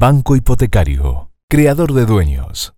Banco Hipotecario, creador de dueños.